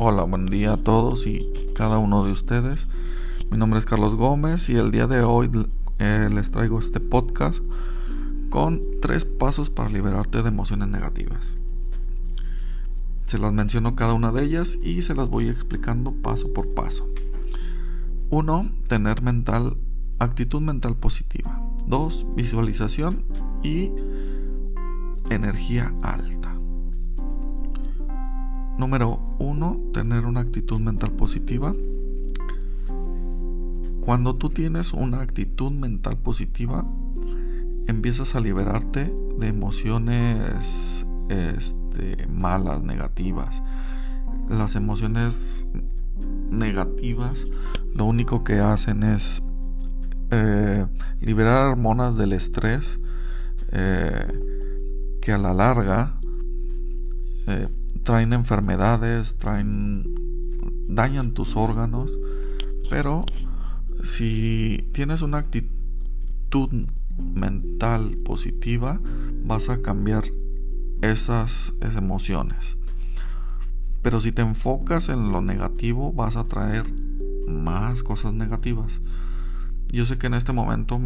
Hola, buen día a todos y cada uno de ustedes. Mi nombre es Carlos Gómez y el día de hoy eh, les traigo este podcast con tres pasos para liberarte de emociones negativas. Se las menciono cada una de ellas y se las voy explicando paso por paso. 1. Tener mental, actitud mental positiva. 2. Visualización y energía alta. Número 1. Tener una actitud mental positiva. Cuando tú tienes una actitud mental positiva, empiezas a liberarte de emociones este, malas, negativas. Las emociones negativas lo único que hacen es eh, liberar hormonas del estrés eh, que a la larga eh, traen enfermedades, traen dañan tus órganos, pero si tienes una actitud mental positiva, vas a cambiar esas, emociones. Pero si te enfocas en lo negativo, vas a traer más cosas negativas. Yo sé que en este momento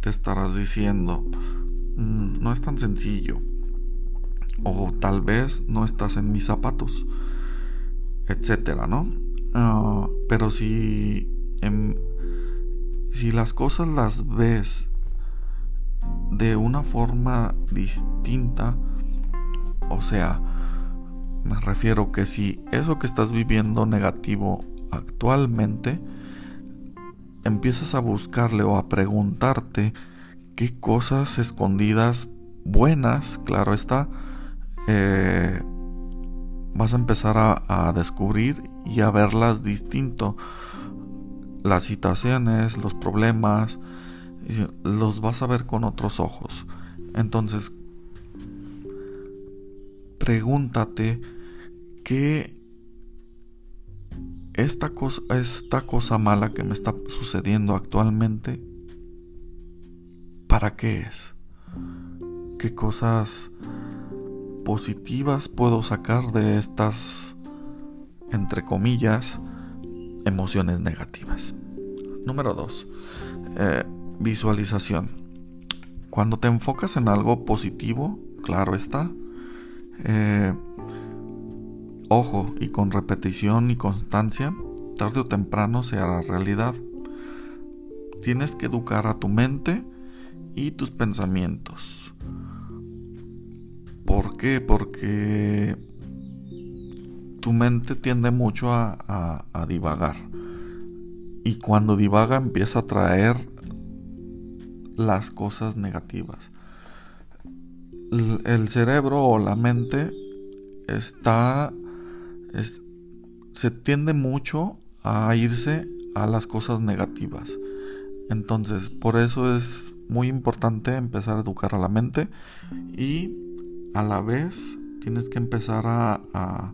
te estarás diciendo, mm, no es tan sencillo o tal vez no estás en mis zapatos, etcétera, ¿no? Ah, pero si, si las cosas las ves de una forma distinta, o sea, me refiero que si eso que estás viviendo negativo actualmente, empiezas a buscarle o a preguntarte qué cosas escondidas buenas, claro está, eh, vas a empezar a, descubrir y a verlas distinto. Las situaciones, los problemas, los vas a ver con otros ojos. Entonces, pregúntate qué esta cosa, esta cosa mala que me está sucediendo actualmente, ¿para qué es? ¿Qué cosas positivas puedo sacar de estas, entre comillas, emociones negativas. Número 2. Eh, visualización. Cuando te enfocas en algo positivo, claro está, eh, ojo y con repetición y constancia, tarde o temprano se hará realidad. Tienes que educar a tu mente y tus pensamientos. ¿Por qué? Porque tu mente tiende mucho a, divagar. Y cuando divaga empieza a traer las cosas negativas. El, cerebro o la mente está... se tiende mucho a irse a las cosas negativas. Entonces, por eso es muy importante empezar a educar a la mente y a la vez tienes que empezar a,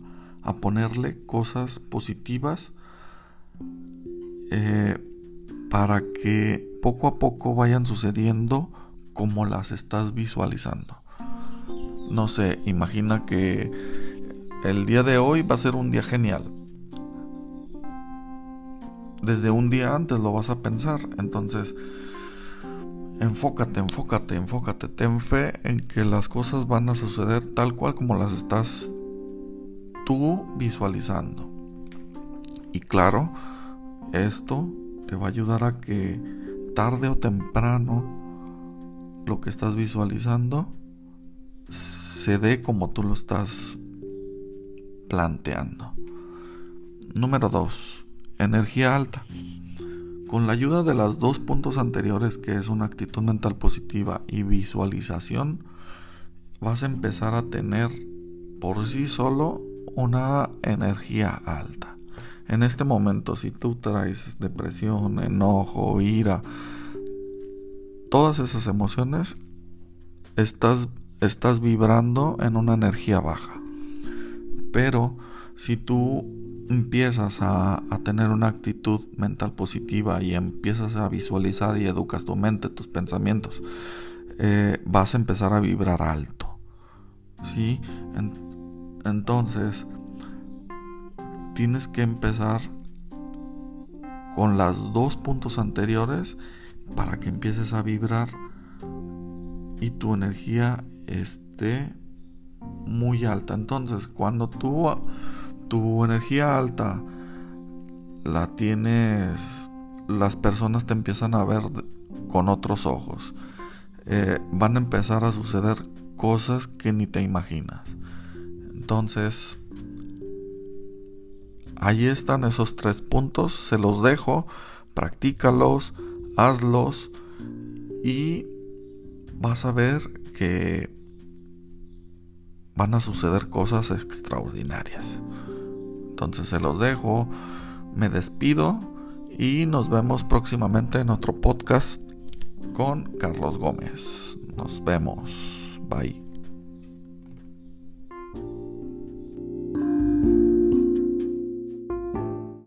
ponerle cosas positivas eh, para que poco a poco vayan sucediendo como las estás visualizando. No sé, imagina que el día de hoy va a ser un día genial. Desde un día antes lo vas a pensar. Entonces, enfócate, enfócate, enfócate, ten fe en que las cosas van a suceder tal cual como las estás tú visualizando. Y claro, esto te va a ayudar a que tarde o temprano lo que estás visualizando se dé como tú lo estás planteando. Número 2. Energía alta. Con la ayuda de los dos puntos anteriores, que es una actitud mental positiva y visualización, vas a empezar a tener por sí solo una energía alta. En este momento, si tú traes depresión, enojo, ira, todas esas emociones, estás, estás vibrando en una energía baja. Pero si tú empiezas a, tener una actitud mental positiva y empiezas a visualizar y educas tu mente, tus pensamientos, eh, vas a empezar a vibrar alto. ¿Sí? entonces, tienes que empezar con las dos puntos anteriores para que empieces a vibrar y tu energía esté muy alta. Entonces, cuando tú tu energía alta la tienes, las personas te empiezan a ver con otros ojos. Eh, van a empezar a suceder cosas que ni te imaginas. Entonces, ahí están esos tres puntos, se los dejo, practícalos, hazlos y vas a ver que van a suceder cosas extraordinarias. Entonces se los dejo, me despido y nos vemos próximamente en otro podcast con Carlos Gómez. Nos vemos. Bye.